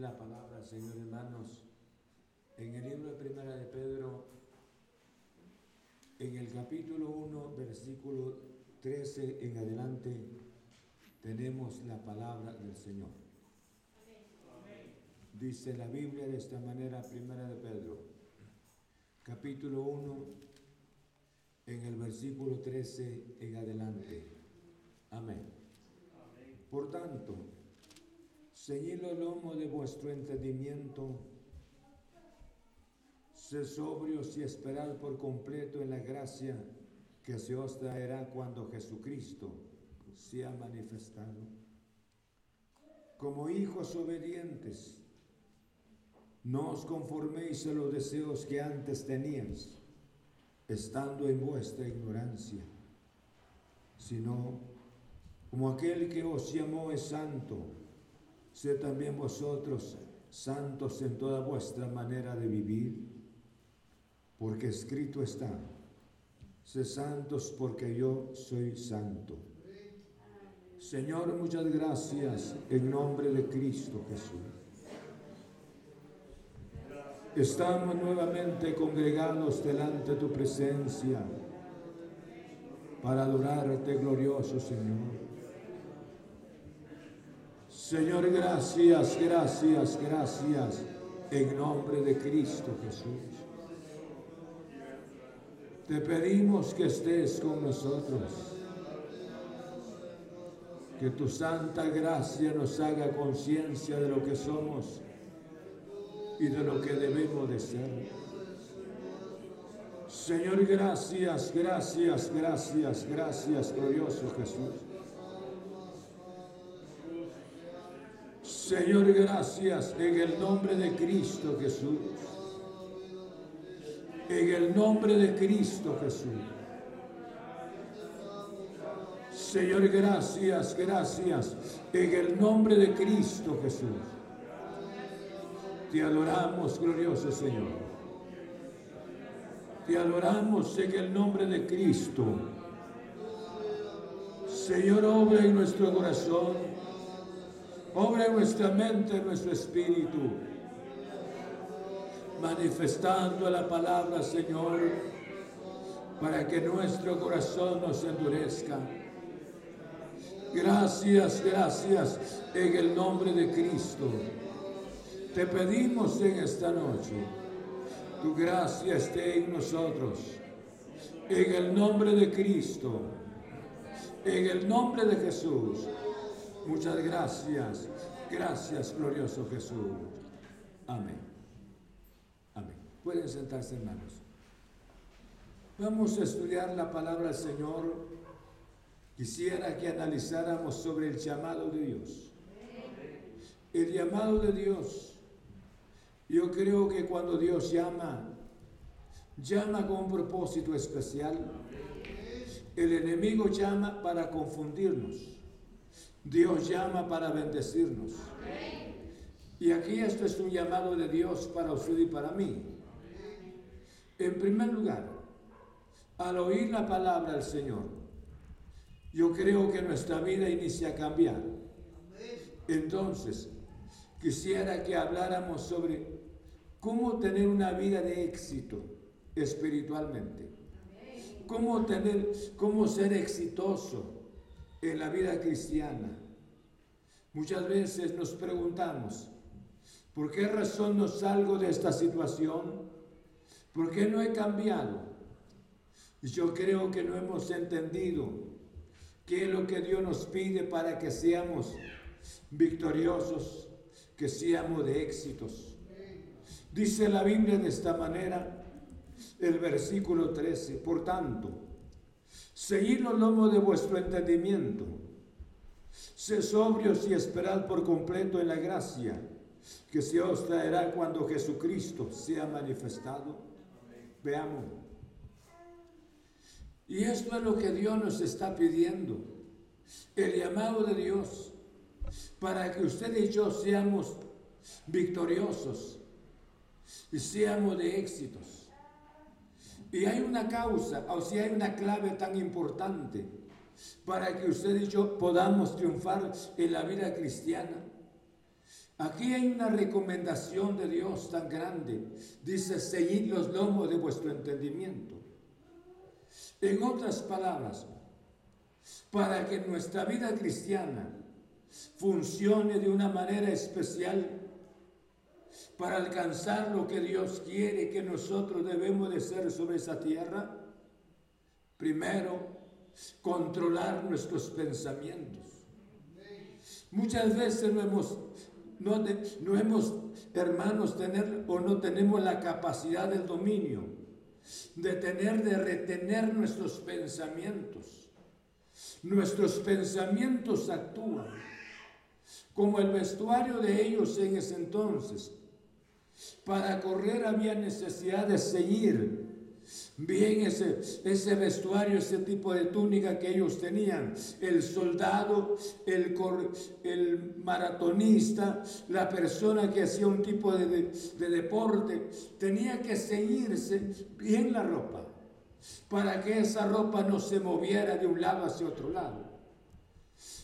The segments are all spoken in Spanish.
la palabra, Señor hermanos, en el libro de Primera de Pedro, en el capítulo 1, versículo 13 en adelante, tenemos la palabra del Señor. Dice la Biblia de esta manera, Primera de Pedro, capítulo 1, en el versículo 13 en adelante. Amén. Por tanto, ceñid el lomo de vuestro entendimiento, sed sobrios y esperad por completo en la gracia que se os traerá cuando Jesucristo sea manifestado. Como hijos obedientes, no os conforméis a los deseos que antes teníais, estando en vuestra ignorancia, sino como aquel que os llamó es santo, sed también vosotros santos en toda vuestra manera de vivir, porque escrito está, sed santos porque yo soy santo. Señor, muchas gracias en nombre de Cristo Jesús. Estamos nuevamente congregados delante de tu presencia para adorarte, glorioso Señor. Señor, gracias, gracias, gracias en nombre de Cristo Jesús. Te pedimos que estés con nosotros. Que tu santa gracia nos haga conciencia de lo que somos y de lo que debemos de ser. Señor, gracias, gracias, gracias, gracias, glorioso Jesús. Señor, gracias en el nombre de Cristo Jesús. En el nombre de Cristo Jesús. Señor, gracias, gracias en el nombre de Cristo Jesús. Te adoramos, glorioso Señor. Te adoramos en el nombre de Cristo. Señor, obra en nuestro corazón. Obra en nuestra mente, en nuestro espíritu. Manifestando la palabra, Señor, para que nuestro corazón nos endurezca. Gracias, gracias en el nombre de Cristo. Te pedimos en esta noche, tu gracia esté en nosotros, en el nombre de Cristo, en el nombre de Jesús. Muchas gracias, gracias glorioso Jesús. Amén. Amén. Pueden sentarse hermanos. Vamos a estudiar la palabra del Señor. Quisiera que analizáramos sobre el llamado de Dios. El llamado de Dios yo creo que cuando Dios llama, llama con un propósito especial. El enemigo llama para confundirnos. Dios llama para bendecirnos. Y aquí esto es un llamado de Dios para usted y para mí. En primer lugar, al oír la palabra del Señor, yo creo que nuestra vida inicia a cambiar. Entonces, quisiera que habláramos sobre cómo tener una vida de éxito espiritualmente. Cómo tener, cómo ser exitoso en la vida cristiana. Muchas veces nos preguntamos, ¿por qué razón no salgo de esta situación? ¿Por qué no he cambiado? Y yo creo que no hemos entendido qué es lo que Dios nos pide para que seamos victoriosos, que seamos de éxitos. Dice la Biblia de esta manera, el versículo 13, por tanto, seguid los lomos de vuestro entendimiento, sé sobrios y esperad por completo en la gracia que se os traerá cuando Jesucristo sea manifestado. Veamos. Y esto es lo que Dios nos está pidiendo, el llamado de Dios, para que usted y yo seamos victoriosos y seamos de éxitos. Y hay una causa, o sea, hay una clave tan importante para que usted y yo podamos triunfar en la vida cristiana. Aquí hay una recomendación de Dios tan grande. Dice, seguid los lomos de vuestro entendimiento. En otras palabras, para que nuestra vida cristiana funcione de una manera especial, para alcanzar lo que Dios quiere que nosotros debemos de ser sobre esa tierra, primero, controlar nuestros pensamientos. Muchas veces no hemos no, hemos, hermanos, tener o no tenemos la capacidad del dominio, de tener, de retener nuestros pensamientos. Nuestros pensamientos actúan como el vestuario de ellos en ese entonces. Para correr había necesidad de seguir bien ese, ese vestuario, ese tipo de túnica que ellos tenían. El soldado, el, el maratonista, la persona que hacía un tipo de, de deporte, tenía que ceñirse bien la ropa para que esa ropa no se moviera de un lado hacia otro lado.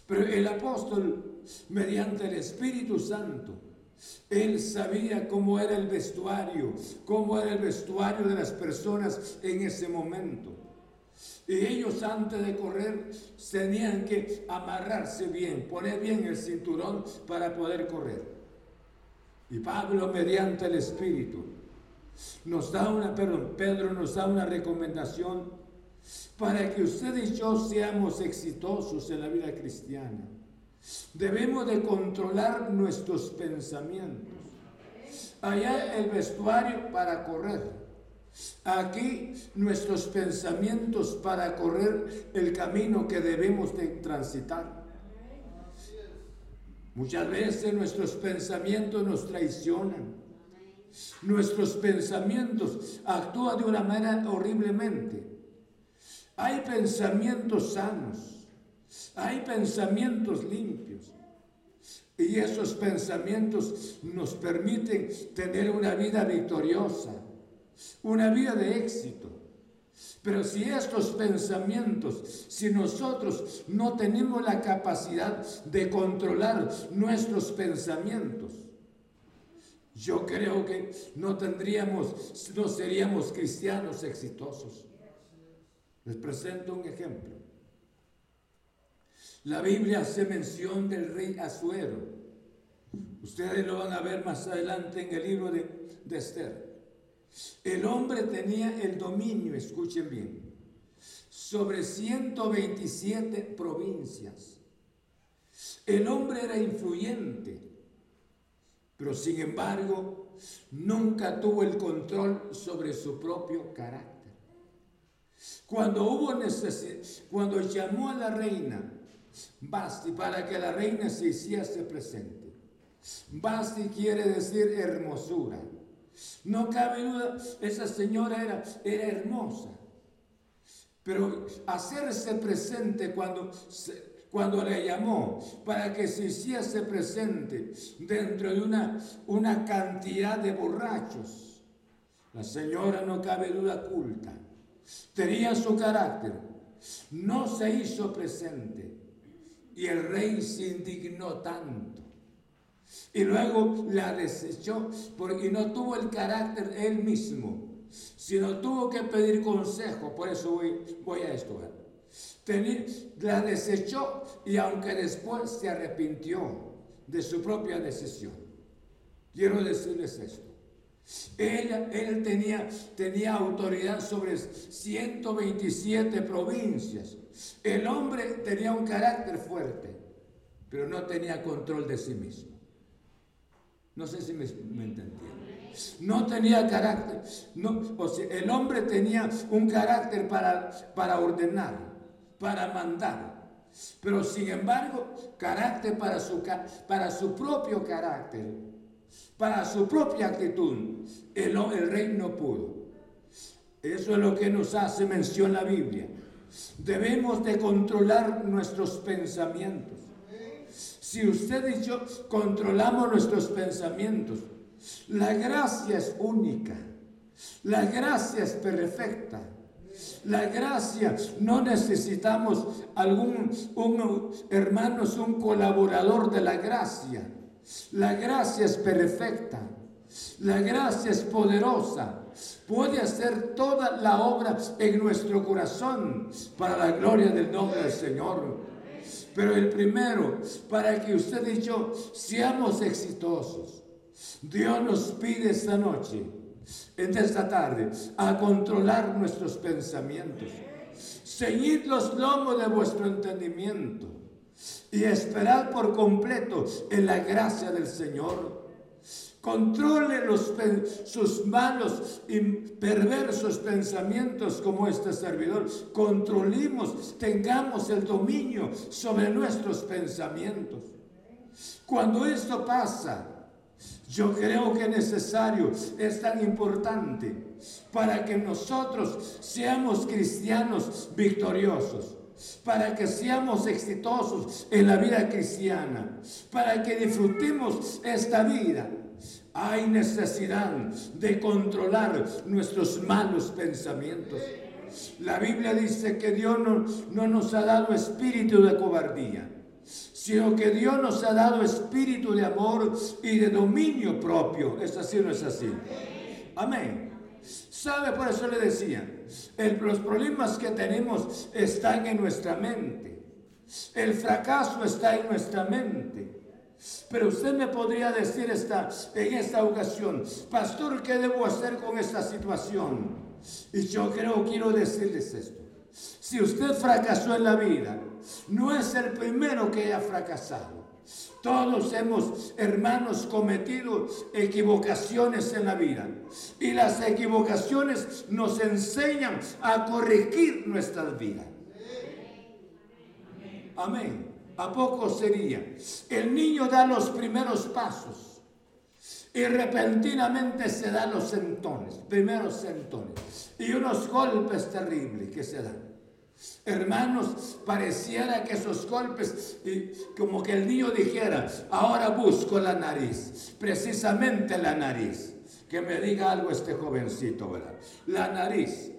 Pero el apóstol, mediante el Espíritu Santo, él sabía cómo era el vestuario, cómo era el vestuario de las personas en ese momento. Y ellos antes de correr tenían que amarrarse bien, poner bien el cinturón para poder correr. Y Pablo, mediante el Espíritu, nos da una, perdón, Pedro nos da una recomendación para que usted y yo seamos exitosos en la vida cristiana. Debemos de controlar nuestros pensamientos. Allá el vestuario para correr. Aquí nuestros pensamientos para correr el camino que debemos de transitar. Muchas veces nuestros pensamientos nos traicionan. Nuestros pensamientos actúan de una manera horriblemente. Hay pensamientos sanos hay pensamientos limpios. Y esos pensamientos nos permiten tener una vida victoriosa, una vida de éxito. Pero si estos pensamientos, si nosotros no tenemos la capacidad de controlar nuestros pensamientos, yo creo que no tendríamos, no seríamos cristianos exitosos. Les presento un ejemplo. La Biblia hace mención del rey Azuero. Ustedes lo van a ver más adelante en el libro de, de Esther. El hombre tenía el dominio, escuchen bien, sobre 127 provincias. El hombre era influyente, pero sin embargo nunca tuvo el control sobre su propio carácter. Cuando hubo necesidad, cuando llamó a la reina Basti para que la reina se hiciese presente. Basti quiere decir hermosura. No cabe duda, esa señora era, era hermosa. Pero hacerse presente cuando, cuando le llamó para que se hiciese presente dentro de una, una cantidad de borrachos, la señora no cabe duda culta. Tenía su carácter. No se hizo presente y el rey se indignó tanto. Y luego la desechó porque no tuvo el carácter él mismo, sino tuvo que pedir consejo. Por eso voy, voy a esto. la desechó y aunque después se arrepintió de su propia decisión. Quiero decirles esto. Él, él tenía, tenía autoridad sobre 127 provincias. El hombre tenía un carácter fuerte, pero no tenía control de sí mismo. No sé si me, me No tenía carácter. No, el hombre tenía un carácter para, para ordenar, para mandar. Pero sin embargo, carácter para su, para su propio carácter, para su propia actitud, el, el rey no pudo. Eso es lo que nos hace mención la Biblia. Debemos de controlar nuestros pensamientos. Si usted y yo controlamos nuestros pensamientos, la gracia es única, la gracia es perfecta. La gracia, no necesitamos algún, un, hermanos, un colaborador de la gracia. La gracia es perfecta. La gracia es poderosa. Puede hacer toda la obra en nuestro corazón para la gloria del nombre del Señor. Pero el primero, para que usted y yo seamos exitosos, Dios nos pide esta noche, en esta tarde, a controlar nuestros pensamientos. Ceñid los lomos de vuestro entendimiento y esperad por completo en la gracia del Señor. Controle sus malos y perversos pensamientos como este servidor. Controlemos, tengamos el dominio sobre nuestros pensamientos. Cuando esto pasa, yo creo que es necesario, es tan importante para que nosotros seamos cristianos victoriosos, para que seamos exitosos en la vida cristiana, para que disfrutemos esta vida. Hay necesidad de controlar nuestros malos pensamientos. La Biblia dice que Dios no, no nos ha dado espíritu de cobardía, sino que Dios nos ha dado espíritu de amor y de dominio propio. ¿Es así o no es así? Amén. ¿Sabe? Por eso le decía, los problemas que tenemos están en nuestra mente. El fracaso está en nuestra mente. Pero usted me podría decir esta, en esta ocasión, pastor, ¿qué debo hacer con esta situación? Y yo creo, quiero decirles esto. Si usted fracasó en la vida, no es el primero que haya fracasado. Todos hemos, hermanos, cometido equivocaciones en la vida. Y las equivocaciones nos enseñan a corregir nuestras vidas. Amén. ¿A poco sería? El niño da los primeros pasos y repentinamente se dan los sentones, primeros sentones y unos golpes terribles que se dan. Hermanos, pareciera que esos golpes, como que el niño dijera, ahora busco la nariz, precisamente la nariz. Que me diga algo este jovencito, ¿verdad? La nariz.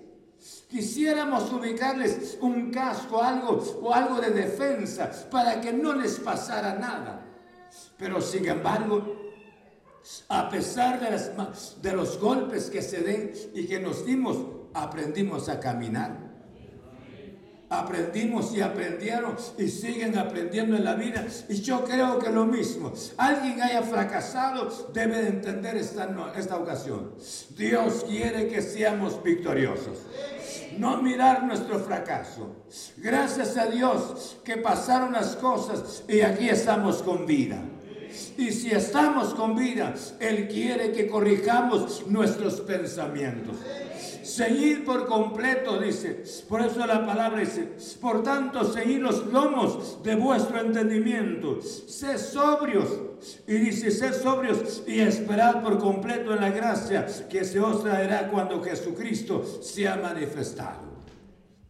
Quisiéramos ubicarles un casco, algo o algo de defensa para que no les pasara nada. Pero sin embargo, a pesar de, de los golpes que se den y que nos dimos, aprendimos a caminar aprendimos y aprendieron y siguen aprendiendo en la vida. Y yo creo que lo mismo. Alguien haya fracasado debe de entender esta, esta ocasión. Dios quiere que seamos victoriosos. No mirar nuestro fracaso. Gracias a Dios que pasaron las cosas y aquí estamos con vida. Y si estamos con vida, Él quiere que corrijamos nuestros pensamientos. Seguid por completo, dice. Por eso la palabra dice, por tanto, seguid los lomos de vuestro entendimiento. Sed sobrios. Y dice, sed sobrios y esperad por completo en la gracia que se os traerá cuando Jesucristo sea manifestado.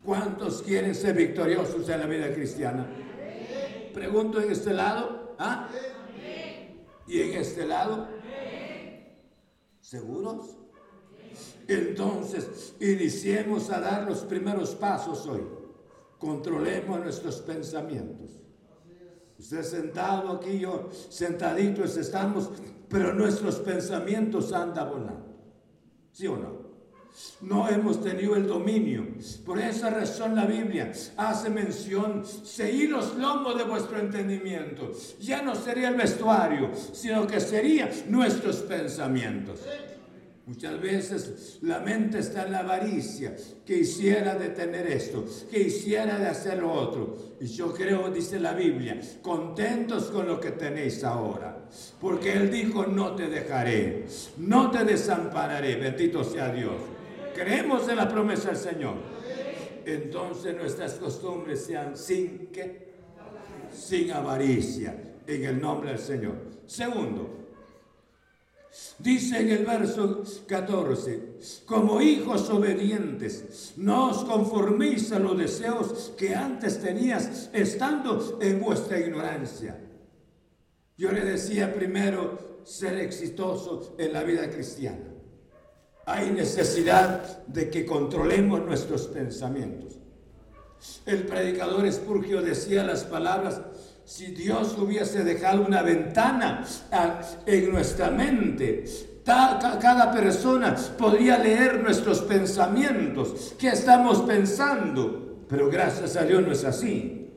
¿Cuántos quieren ser victoriosos en la vida cristiana? Pregunto en este lado. ¿ah? ¿Y en este lado? ¿Seguros? Entonces, iniciemos a dar los primeros pasos hoy. Controlemos nuestros pensamientos. Usted sentado aquí, yo sentaditos estamos, pero nuestros pensamientos andan volando. ¿Sí o no? No hemos tenido el dominio. Por esa razón la Biblia hace mención, seguid los lomos de vuestro entendimiento. Ya no sería el vestuario, sino que serían nuestros pensamientos. Muchas veces la mente está en la avaricia, que hiciera de tener esto, que hiciera de hacer lo otro. Y yo creo, dice la Biblia, contentos con lo que tenéis ahora. Porque Él dijo, no te dejaré, no te desampararé, bendito sea Dios. Creemos en la promesa del Señor. Entonces nuestras costumbres sean sin que, sin avaricia, en el nombre del Señor. Segundo, Dice en el verso 14, como hijos obedientes, no os conforméis a los deseos que antes tenías estando en vuestra ignorancia. Yo le decía primero ser exitoso en la vida cristiana. Hay necesidad de que controlemos nuestros pensamientos. El predicador Espurgio decía las palabras si Dios hubiese dejado una ventana ah, en nuestra mente, cada persona podría leer nuestros pensamientos, qué estamos pensando, pero gracias a Dios no es así.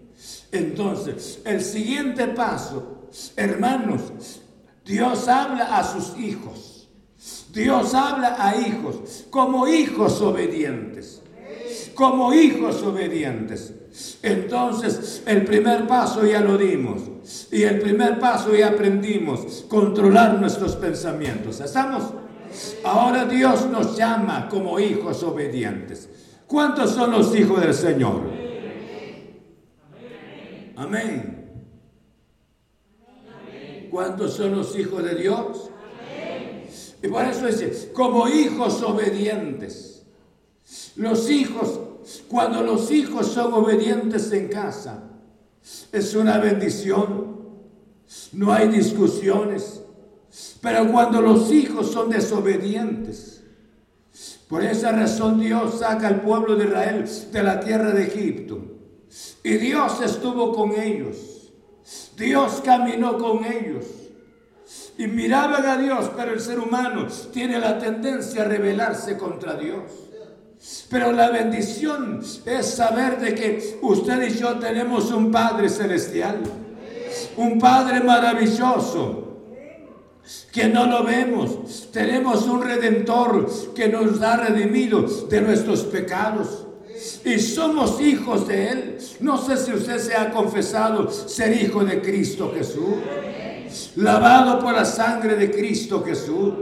Entonces, el siguiente paso, hermanos, Dios habla a sus hijos. Dios habla a hijos como hijos obedientes. Como hijos obedientes. Entonces, el primer paso ya lo dimos. Y el primer paso ya aprendimos, controlar nuestros pensamientos. ¿Estamos? Ahora Dios nos llama como hijos obedientes. ¿Cuántos son los hijos del Señor? Amén. ¿Cuántos son los hijos de Dios? Y por eso dice, como hijos obedientes. Los hijos cuando los hijos son obedientes en casa, es una bendición. No hay discusiones. Pero cuando los hijos son desobedientes, por esa razón Dios saca al pueblo de Israel de la tierra de Egipto. Y Dios estuvo con ellos. Dios caminó con ellos. Y miraban a Dios, pero el ser humano tiene la tendencia a rebelarse contra Dios. Pero la bendición es saber de que usted y yo tenemos un Padre celestial, un Padre maravilloso, que no lo vemos. Tenemos un redentor que nos ha redimido de nuestros pecados. Y somos hijos de Él. No sé si usted se ha confesado ser hijo de Cristo Jesús. Lavado por la sangre de Cristo Jesús.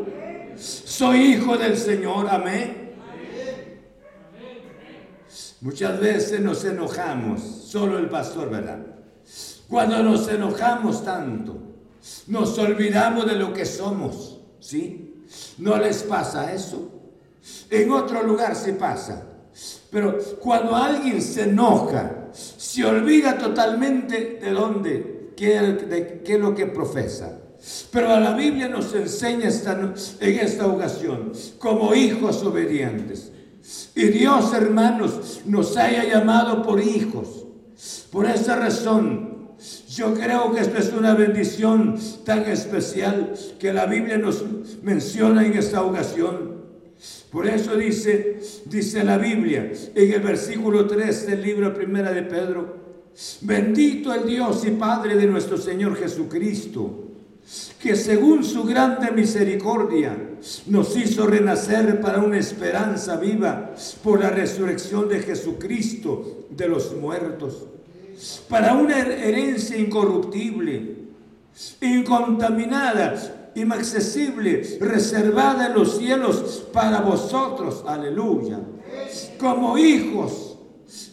Soy hijo del Señor. Amén. Muchas veces nos enojamos, solo el pastor, ¿verdad? Cuando nos enojamos tanto, nos olvidamos de lo que somos, ¿sí? ¿No les pasa eso? En otro lugar se pasa. Pero cuando alguien se enoja, se olvida totalmente de dónde, qué, es lo que profesa. Pero la Biblia nos enseña esta, en esta ocasión, como hijos obedientes, y Dios, hermanos, nos haya llamado por hijos. Por esa razón, yo creo que esto es una bendición tan especial que la Biblia nos menciona en esta ocasión. Por eso dice, dice la Biblia en el versículo 3 del libro primera de Pedro, bendito el Dios y Padre de nuestro Señor Jesucristo que según su grande misericordia nos hizo renacer para una esperanza viva por la resurrección de Jesucristo de los muertos, para una herencia incorruptible, incontaminada, inaccesible, reservada en los cielos para vosotros, aleluya, como hijos.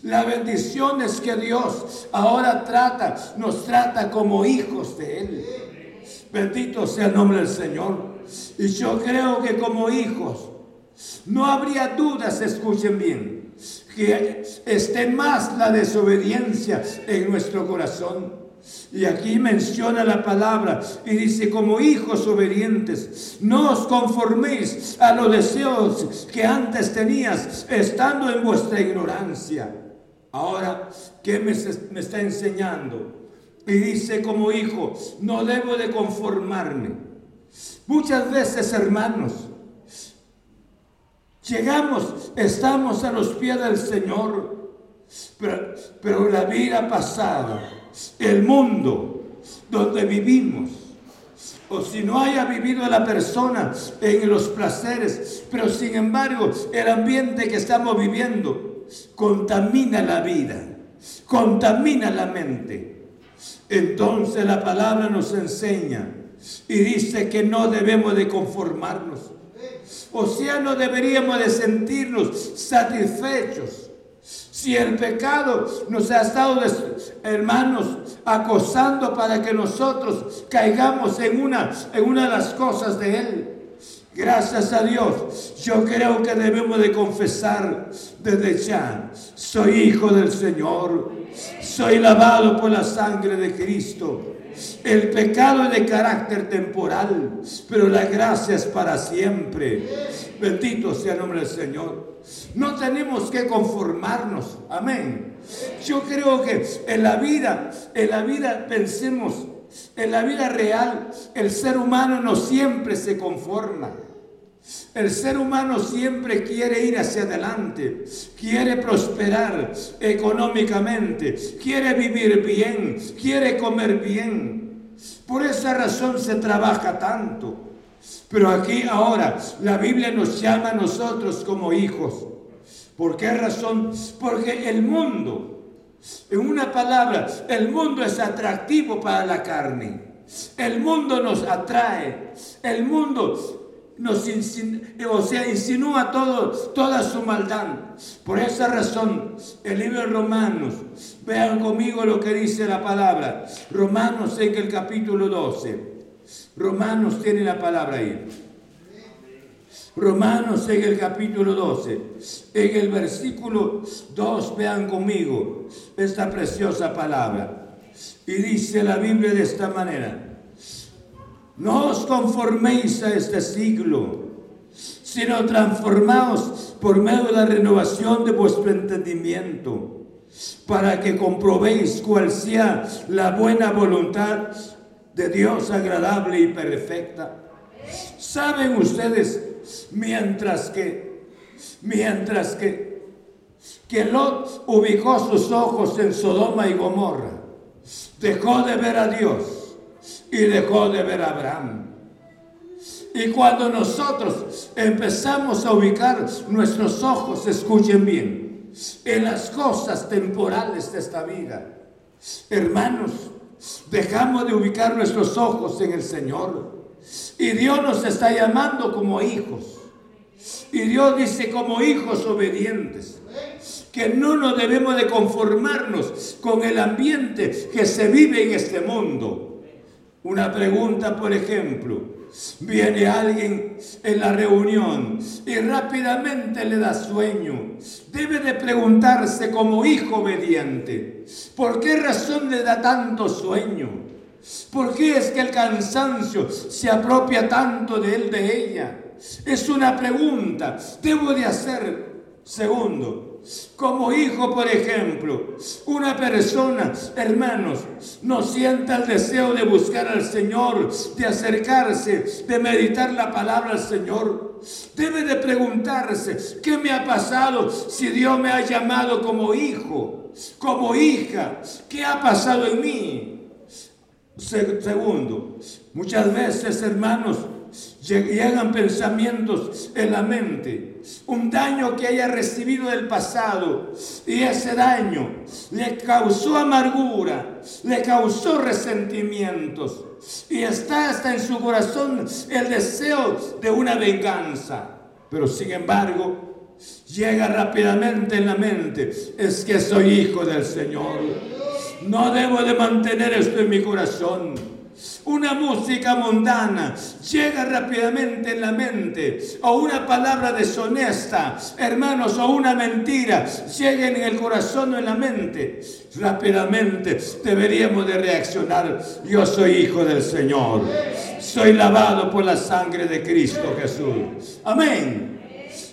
La bendición es que Dios ahora trata, nos trata como hijos de Él. Bendito sea el nombre del Señor. Y yo creo que como hijos no habría dudas, escuchen bien, que esté más la desobediencia en nuestro corazón. Y aquí menciona la palabra y dice, como hijos obedientes, no os conforméis a los deseos que antes tenías estando en vuestra ignorancia. Ahora, ¿qué me, está enseñando? Y dice como hijo, no debo de conformarme. Muchas veces, hermanos, llegamos, estamos a los pies del Señor, pero, pero la vida pasada, el mundo donde vivimos, o si no haya vivido la persona en los placeres, pero sin embargo el ambiente que estamos viviendo contamina la vida, contamina la mente. Entonces la palabra nos enseña y dice que no debemos de conformarnos. O sea, no deberíamos de sentirnos satisfechos. Si el pecado nos ha estado, hermanos, acosando para que nosotros caigamos en una, en una de las cosas de Él. Gracias a Dios, yo creo que debemos de confesar desde ya, soy hijo del Señor, soy lavado por la sangre de Cristo. El pecado es de carácter temporal, pero la gracia es para siempre. Bendito sea el nombre del Señor. No tenemos que conformarnos, amén. Yo creo que en la vida, en la vida pensemos, en la vida real, el ser humano no siempre se conforma. El ser humano siempre quiere ir hacia adelante, quiere prosperar económicamente, quiere vivir bien, quiere comer bien. Por esa razón se trabaja tanto. Pero aquí ahora la Biblia nos llama a nosotros como hijos. ¿Por qué razón? Porque el mundo, en una palabra, el mundo es atractivo para la carne. El mundo nos atrae. El mundo nos o sea, insinúa todo, toda su maldad. Por esa razón, el libro de Romanos, vean conmigo lo que dice la palabra. Romanos en el capítulo 12. Romanos tiene la palabra ahí. Romanos en el capítulo 12, en el versículo 2, vean conmigo esta preciosa palabra. Y dice la Biblia de esta manera, no os conforméis a este siglo, sino transformaos por medio de la renovación de vuestro entendimiento, para que comprobéis cuál sea la buena voluntad de Dios agradable y perfecta. ¿Saben ustedes, mientras que, mientras que, que Lot ubicó sus ojos en Sodoma y Gomorra, dejó de ver a Dios y dejó de ver a Abraham. Y cuando nosotros empezamos a ubicar nuestros ojos, escuchen bien, en las cosas temporales de esta vida, hermanos, dejamos de ubicar nuestros ojos en el Señor. Y Dios nos está llamando como hijos. Y Dios dice como hijos obedientes que no nos debemos de conformarnos con el ambiente que se vive en este mundo una pregunta, por ejemplo, viene alguien en la reunión y rápidamente le da sueño. Debe de preguntarse como hijo obediente, ¿por qué razón le da tanto sueño? ¿Por qué es que el cansancio se apropia tanto de él, de ella? Es una pregunta. Debo de hacer. Segundo, como hijo, por ejemplo, una persona, hermanos, no sienta el deseo de buscar al Señor, de acercarse, de meditar la palabra al Señor. Debe de preguntarse, ¿qué me ha pasado si Dios me ha llamado como hijo, como hija? ¿Qué ha pasado en mí? Segundo, muchas veces, hermanos, llegan pensamientos en la mente, un daño que haya recibido del pasado y ese daño le causó amargura, le causó resentimientos y está hasta en su corazón el deseo de una venganza. Pero sin embargo, llega rápidamente en la mente, es que soy hijo del Señor. No debo de mantener esto en mi corazón una música mundana llega rápidamente en la mente, o una palabra deshonesta, hermanos, o una mentira llega en el corazón o en la mente, rápidamente deberíamos de reaccionar. Yo soy hijo del Señor, soy lavado por la sangre de Cristo Jesús. Amén.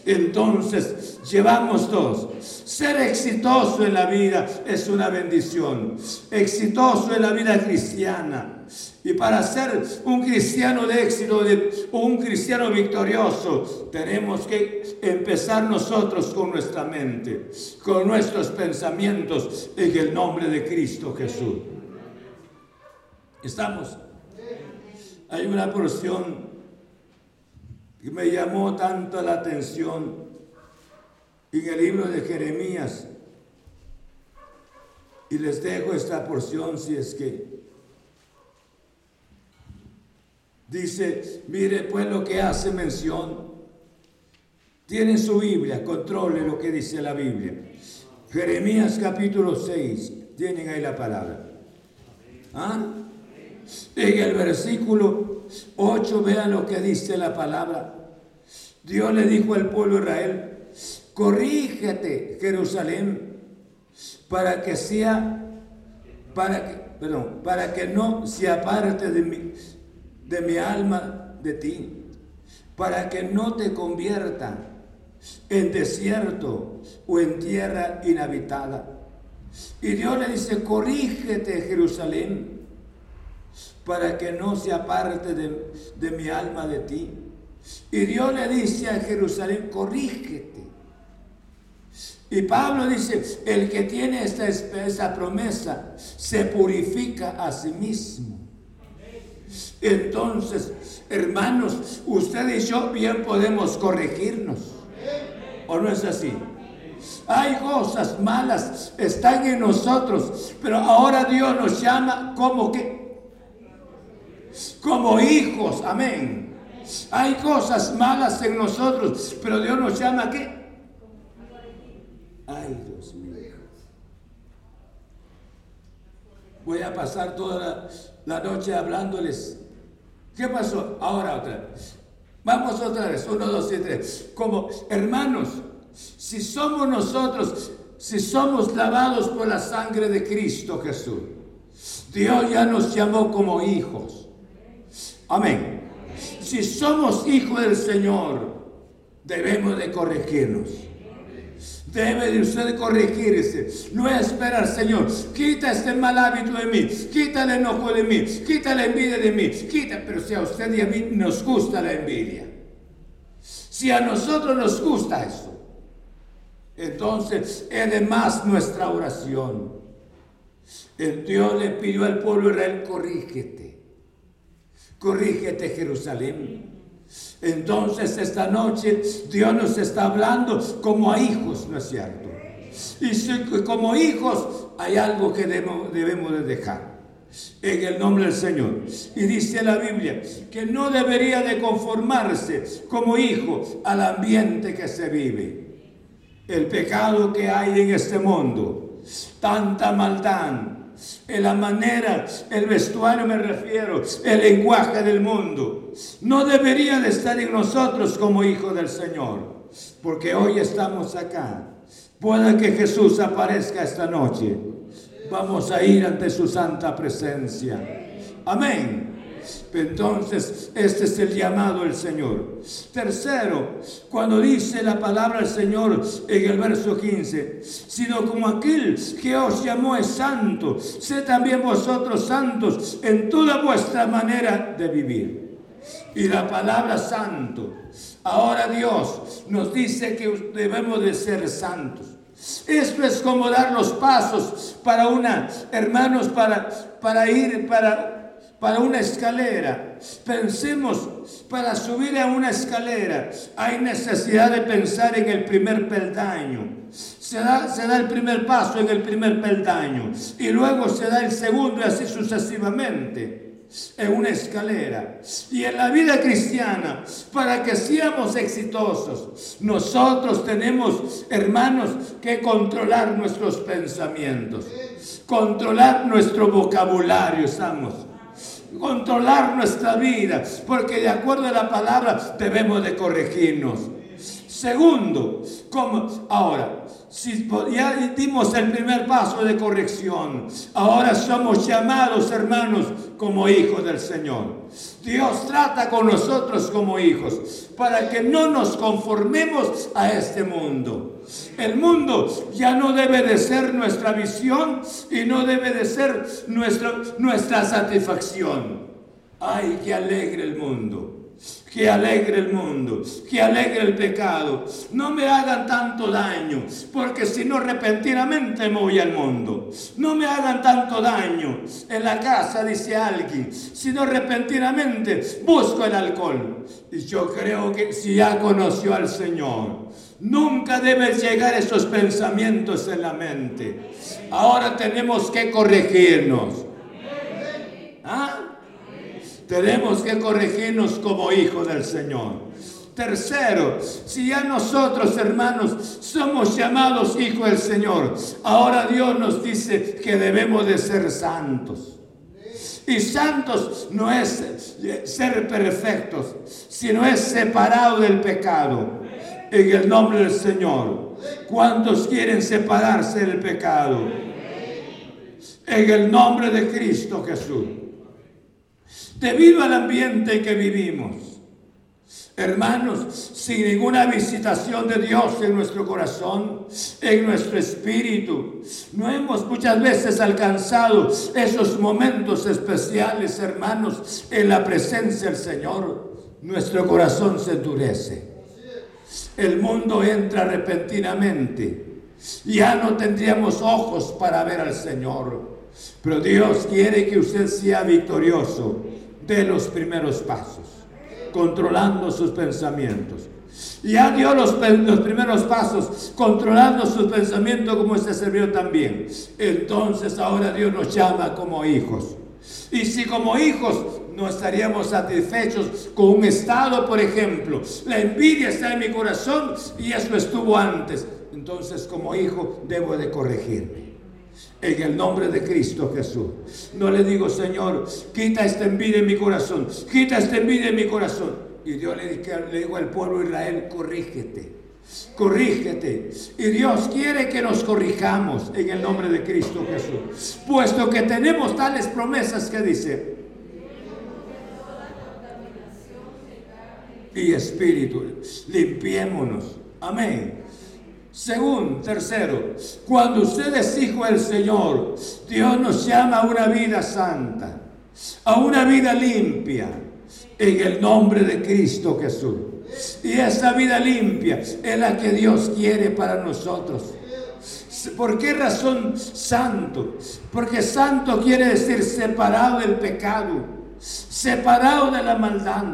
Entonces, llevamos dos. Ser exitoso en la vida es una bendición. Exitoso en la vida cristiana. Y para ser un cristiano de éxito, un cristiano victorioso, tenemos que empezar nosotros con nuestra mente, con nuestros pensamientos en el nombre de Cristo Jesús. ¿Estamos? Hay una porción que me llamó tanto la atención en el libro de Jeremías. Y les dejo esta porción si es que dice, mire pues lo que hace mención. Tienen su Biblia, controle lo que dice la Biblia. Jeremías capítulo 6, tienen ahí la palabra. ¿Ah? En el versículo 8 vean lo que dice la palabra. Dios le dijo al pueblo de Israel, corrígete Jerusalén para que sea, para que, perdón, para que no se aparte de mi, de mi alma de ti, para que no te convierta en desierto o en tierra inhabitada. Y Dios le dice, corrígete Jerusalén, para que no se aparte de, de mi alma de ti. Y Dios le dice a Jerusalén, corrígete. Y Pablo dice, el que tiene esta, esta promesa se purifica a sí mismo. Entonces, hermanos, usted y yo bien podemos corregirnos. ¿O no es así? Hay cosas malas, están en nosotros, pero ahora Dios nos llama como que, como hijos, amén. Hay cosas malas en nosotros, pero Dios nos llama que, ay Dios mío. Voy a pasar toda la, noche hablándoles. ¿Qué pasó? Ahora otra vez. Vamos otra vez. Uno, dos y tres. Como hermanos, si somos nosotros, si somos lavados por la sangre de Cristo Jesús, Dios ya nos llamó como hijos. Amén. Si somos hijos del Señor, debemos de corregirnos. Debe de usted corregirse. No esperar, Señor, quita este mal hábito de mí, quita el enojo de mí, quita la envidia de mí, quita, pero si a usted y a mí nos gusta la envidia, si a nosotros nos gusta eso, entonces es de más nuestra oración. El Dios le pidió al pueblo de Israel, corrígete, corrígete Jerusalén. Entonces esta noche Dios nos está hablando como a hijos, ¿no es cierto? Y si, como hijos hay algo que debemos, de dejar en el nombre del Señor. Y dice la Biblia que no debería de conformarse como hijo al ambiente que se vive el pecado que hay en este mundo, tanta maldad, en la manera, el vestuario me refiero, el lenguaje del mundo, no debería de estar en nosotros como hijos del Señor, porque hoy estamos acá. Pueda que Jesús aparezca esta noche. Vamos a ir ante su santa presencia. Amén. Entonces, este es el llamado del Señor. Tercero, cuando dice la palabra del Señor en el verso 15, sino como aquel que os llamó es santo, sé también vosotros santos en toda vuestra manera de vivir. Y la palabra santo, ahora Dios nos dice que debemos de ser santos. Esto es como dar los pasos para una, hermanos, para, para ir, para para una escalera. Pensemos, para subir a una escalera hay necesidad de pensar en el primer peldaño. Se da, se da el primer paso en el primer peldaño y luego se da el segundo y así sucesivamente en una escalera. Y en la vida cristiana, para que seamos exitosos, nosotros tenemos, hermanos, que controlar nuestros pensamientos, controlar nuestro vocabulario, estamos controlar nuestra vida, porque de acuerdo a la palabra debemos de corregirnos. Segundo, como ahora, si ya dimos el primer paso de corrección, ahora somos llamados hermanos como hijos del Señor. Dios trata con nosotros como hijos para que no nos conformemos a este mundo. El mundo ya no debe de ser nuestra visión y no debe de ser nuestra, nuestra satisfacción. Ay, qué alegre el mundo que alegre el mundo, que alegre el pecado. No me hagan tanto daño, porque si no repentinamente me voy al mundo. No me hagan tanto daño en la casa, dice alguien, si no repentinamente busco el alcohol. Y yo creo que si ya conoció al Señor, nunca debe llegar esos pensamientos en la mente. Ahora tenemos que corregirnos. Tenemos que corregirnos como hijos del Señor. Tercero, si ya nosotros, hermanos, somos llamados hijos del Señor, ahora Dios nos dice que debemos de ser santos. Y santos no es ser perfectos, sino es separado del pecado. En el nombre del Señor. ¿Cuántos quieren separarse del pecado? En el nombre de Cristo Jesús debido al ambiente en que vivimos. Hermanos, sin ninguna visitación de Dios en nuestro corazón, en nuestro espíritu, no hemos muchas veces alcanzado esos momentos especiales, hermanos, en la presencia del Señor. Nuestro corazón se endurece. El mundo entra repentinamente. Ya no tendríamos ojos para ver al Señor. Pero Dios quiere que usted sea victorioso de los primeros pasos controlando sus pensamientos. Ya dio los, los, primeros pasos, controlando sus pensamientos como este servidor también. Entonces ahora Dios nos llama como hijos. Y si como hijos no estaríamos satisfechos con un estado, por ejemplo, la envidia está en mi corazón y eso estuvo antes, entonces como hijo debo de corregirme en el nombre de Cristo Jesús. No le digo, Señor, quita esta envidia en mi corazón, quita esta envidia en mi corazón. Y Dios le, le digo al pueblo de Israel, corrígete, corrígete. Y Dios quiere que nos corrijamos en el nombre de Cristo Jesús. Puesto que tenemos tales promesas que dice, y espíritu, limpiémonos. Amén. Según, tercero, cuando usted es hijo del Señor, Dios nos llama a una vida santa, a una vida limpia, en el nombre de Cristo Jesús. Y esa vida limpia es la que Dios quiere para nosotros. ¿Por qué razón santo? Porque santo quiere decir separado del pecado, separado de la maldad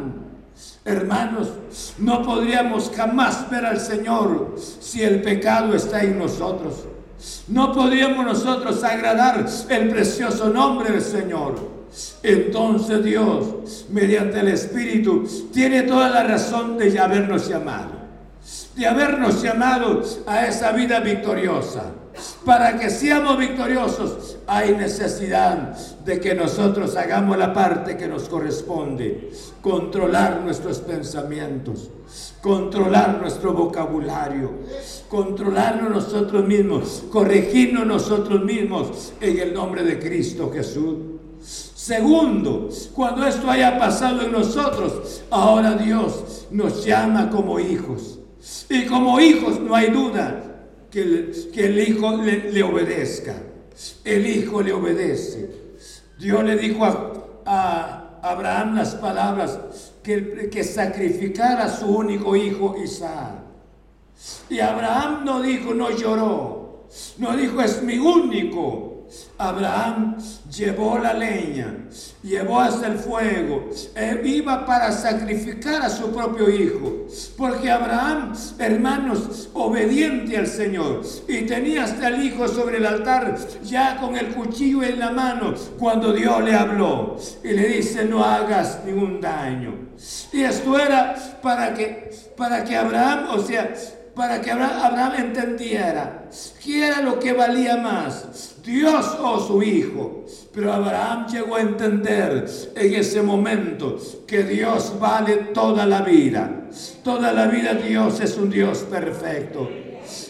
Hermanos, no podríamos jamás ver al Señor si el pecado está en nosotros. No podríamos nosotros agradar el precioso nombre del Señor. Entonces Dios, mediante el Espíritu, tiene toda la razón de habernos llamado. De habernos llamado a esa vida victoriosa. Para que seamos victoriosos hay necesidad de que nosotros hagamos la parte que nos corresponde. Controlar nuestros pensamientos, controlar nuestro vocabulario, controlarnos nosotros mismos, corregirnos nosotros mismos en el nombre de Cristo Jesús. Segundo, cuando esto haya pasado en nosotros, ahora Dios nos llama como hijos. Y como hijos no hay duda que el, hijo le, obedezca. El hijo le obedece. Dios le dijo a, Abraham las palabras que, que sacrificara a su único hijo Isaac. Y Abraham no dijo, no lloró. No dijo, es mi único. Abraham llevó la leña, llevó hasta el fuego, iba para sacrificar a su propio hijo, porque Abraham, hermanos, obediente al Señor, y tenía hasta el hijo sobre el altar, ya con el cuchillo en la mano, cuando Dios le habló y le dice, no hagas ningún daño. Y esto era para que, para que Abraham, o sea, para que Abraham entendiera qué era lo que valía más, Dios o su hijo. Pero Abraham llegó a entender en ese momento que Dios vale toda la vida. Toda la vida Dios es un Dios perfecto.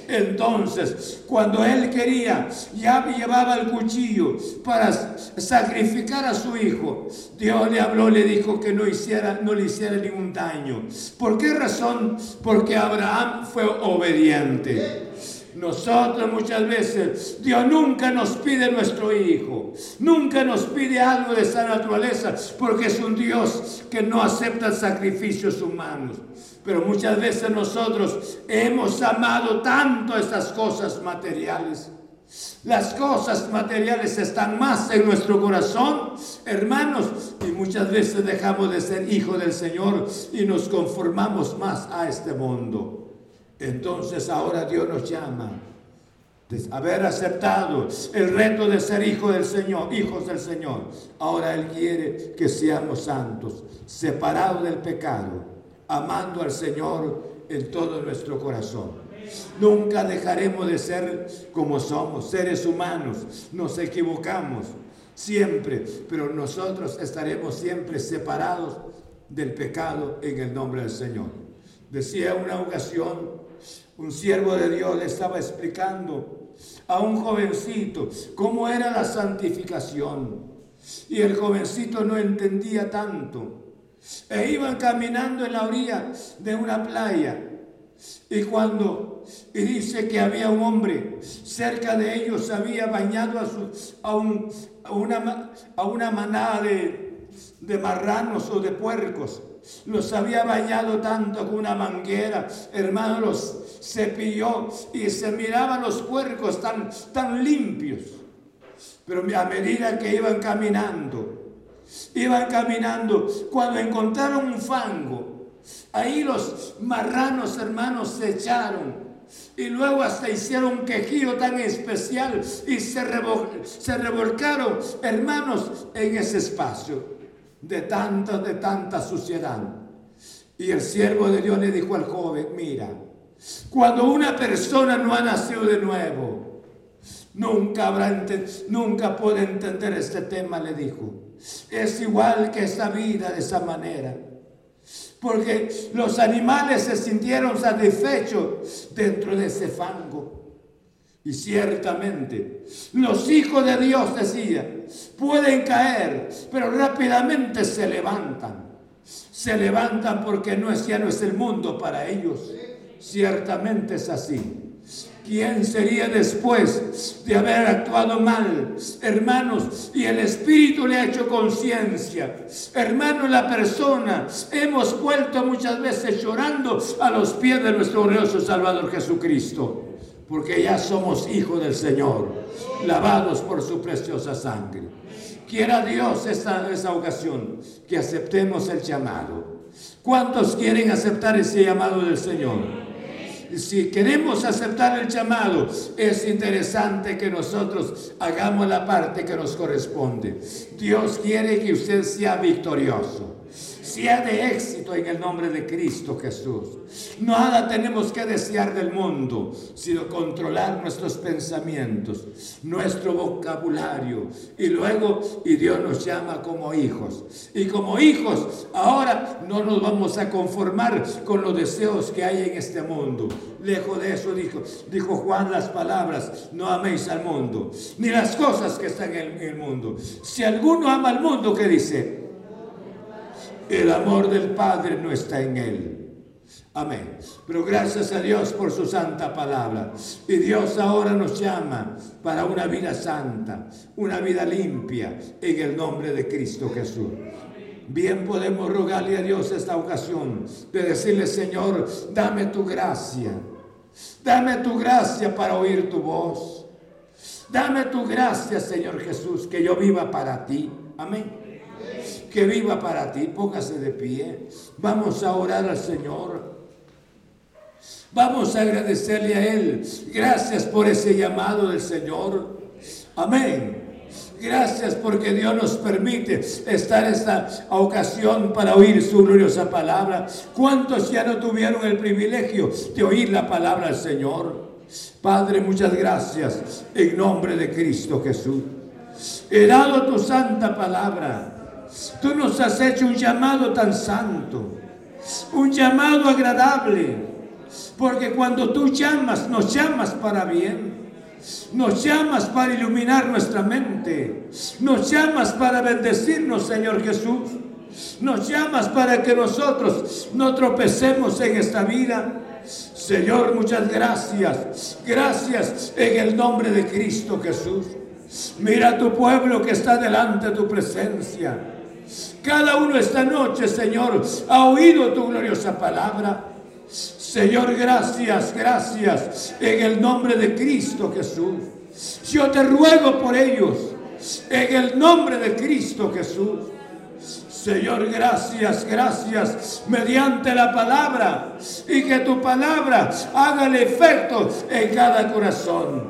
Entonces, cuando él quería, ya llevaba el cuchillo para sacrificar a su hijo. Dios le habló, le dijo que no, hiciera, no le hiciera ningún daño. ¿Por qué razón? Porque Abraham fue obediente. Nosotros muchas veces, Dios nunca nos pide nuestro hijo, nunca nos pide algo de esa naturaleza, porque es un Dios que no acepta sacrificios humanos. Pero muchas veces nosotros hemos amado tanto estas cosas materiales. Las cosas materiales están más en nuestro corazón, hermanos, y muchas veces dejamos de ser hijos del Señor y nos conformamos más a este mundo. Entonces ahora Dios nos llama de haber aceptado el reto de ser hijo del Señor, hijos del Señor. Ahora Él quiere que seamos santos, separados del pecado, amando al Señor en todo nuestro corazón. Nunca dejaremos de ser como somos, seres humanos. Nos equivocamos siempre, pero nosotros estaremos siempre separados del pecado en el nombre del Señor. Decía una ocasión un siervo de Dios le estaba explicando a un jovencito cómo era la santificación. Y el jovencito no entendía tanto. E iban caminando en la orilla de una playa. Y cuando, y dice que había un hombre cerca de ellos, había bañado a, su, a, una, a una manada de, de marranos o de puercos. Los había bañado tanto con una manguera, hermano, los cepilló y se miraban los puercos tan, tan limpios. Pero a medida que iban caminando, iban caminando, cuando encontraron un fango, ahí los marranos hermanos se echaron y luego hasta hicieron un quejido tan especial y se revolcaron hermanos en ese espacio de tanta, de tanta suciedad. Y el siervo de Dios le dijo al joven, mira, cuando una persona no ha nacido de nuevo, Nunca, habrá puede entender este tema, le dijo. Es igual que esta vida de esa manera. Porque los animales se sintieron satisfechos dentro de ese fango. Y ciertamente los hijos de Dios, decía, pueden caer, pero rápidamente se levantan. Se levantan porque no es, ya no es el mundo para ellos. Ciertamente es así. ¿Quién sería después de haber actuado mal? Hermanos, y el Espíritu le ha hecho conciencia. Hermano, la persona, hemos vuelto muchas veces llorando a los pies de nuestro glorioso Salvador Jesucristo, porque ya somos hijos del Señor, lavados por su preciosa sangre. Quiera Dios esta, esta ocasión que aceptemos el llamado. ¿Cuántos quieren aceptar ese llamado del Señor? si queremos aceptar el llamado, es interesante que nosotros hagamos la parte que nos corresponde. Dios quiere que usted sea victorioso sea de éxito en el nombre de Cristo Jesús. Nada tenemos que desear del mundo, sino controlar nuestros pensamientos, nuestro vocabulario. Y luego, y Dios nos llama como hijos. Y como hijos, ahora no nos vamos a conformar con los deseos que hay en este mundo. Lejos de eso dijo, dijo Juan las palabras, no améis al mundo, ni las cosas que están en el mundo. Si alguno ama al mundo, ¿qué dice? El amor del Padre no está en él. Amén. Pero gracias a Dios por su santa palabra. Y Dios ahora nos llama para una vida santa, una vida limpia, en el nombre de Cristo Jesús. Bien podemos rogarle a Dios esta ocasión de decirle, Señor, dame tu gracia. Dame tu gracia para oír tu voz. Dame tu gracia, Señor Jesús, que yo viva para ti. Amén que viva para ti. Póngase de pie. Vamos a orar al Señor. Vamos a agradecerle a Él. Gracias por ese llamado del Señor. Amén. Gracias porque Dios nos permite estar esta ocasión para oír su gloriosa palabra. ¿Cuántos ya no tuvieron el privilegio de oír la palabra del Señor? Padre, muchas gracias en nombre de Cristo Jesús. He dado tu santa palabra Tú nos has hecho un llamado tan santo, un llamado agradable, porque cuando tú llamas, nos llamas para bien. Nos llamas para iluminar nuestra mente. Nos llamas para bendecirnos, Señor Jesús. Nos llamas para que nosotros no tropecemos en esta vida. Señor, muchas gracias. Gracias en el nombre de Cristo Jesús. Mira a tu pueblo que está delante de tu presencia. Cada uno esta noche, Señor, ha oído tu gloriosa palabra. Señor, gracias, gracias en el nombre de Cristo Jesús. Yo te ruego por ellos en el nombre de Cristo Jesús. Señor, gracias, gracias, mediante la palabra y que tu palabra haga el efecto en cada corazón.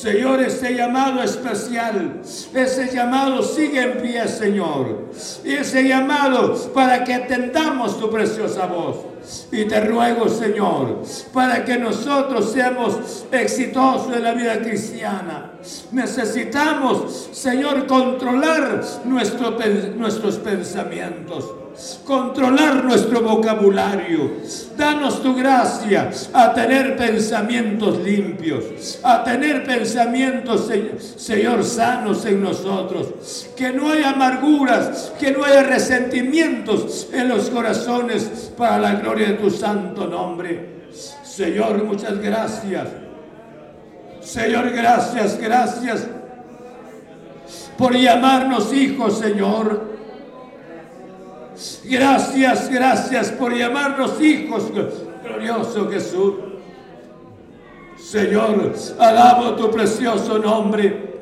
Señor, ese llamado especial, ese llamado sigue en pie, Señor. Y ese llamado para que atendamos tu preciosa voz. Y te ruego, Señor, para que nosotros seamos exitosos en la vida cristiana. Necesitamos, Señor, controlar nuestros pensamientos. Controlar nuestro vocabulario. Danos tu gracia a tener pensamientos limpios, a tener pensamientos, Señor, sanos en nosotros. Que no haya amarguras, que no haya resentimientos en los corazones para la gloria de tu santo nombre. Señor, muchas gracias. Señor, gracias, gracias por llamarnos hijos, Señor. Gracias, gracias por llamarnos hijos, glorioso Jesús. Señor, alabo tu precioso nombre,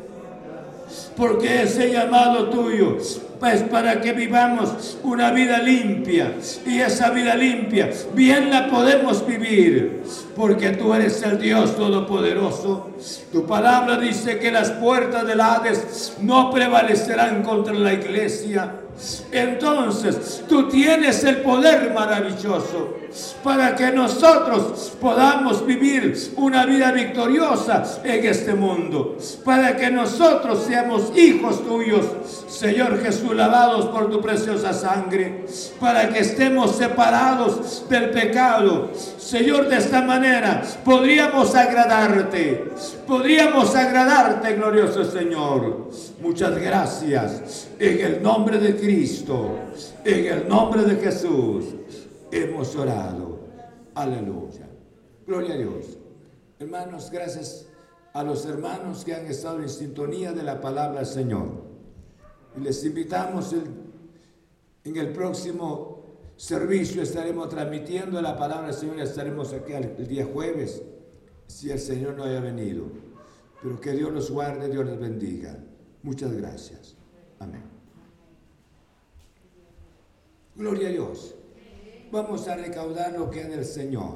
porque ese llamado tuyo pues para que vivamos una vida limpia. Y esa vida limpia, bien la podemos vivir, porque tú eres el Dios Todopoderoso. Tu palabra dice que las puertas del Hades no prevalecerán contra la iglesia. Entonces, tú tienes el poder maravilloso para que nosotros podamos vivir una vida victoriosa en este mundo, para que nosotros seamos hijos tuyos, Señor Jesús, lavados por tu preciosa sangre, para que estemos separados del pecado. Señor, de esta manera podríamos agradarte, podríamos agradarte, glorioso Señor. Muchas gracias. En el nombre de Cristo, en el nombre de Jesús, hemos orado. Aleluya. Gloria a Dios. Hermanos, gracias a los hermanos que han estado en sintonía de la palabra del Señor. Y les invitamos en el próximo servicio, estaremos transmitiendo la palabra del Señor, estaremos aquí el día jueves, si el Señor no haya venido. Pero que Dios los guarde, Dios les bendiga. Muchas gracias. Amén. Gloria a Dios. Vamos a recaudar lo que es del Señor.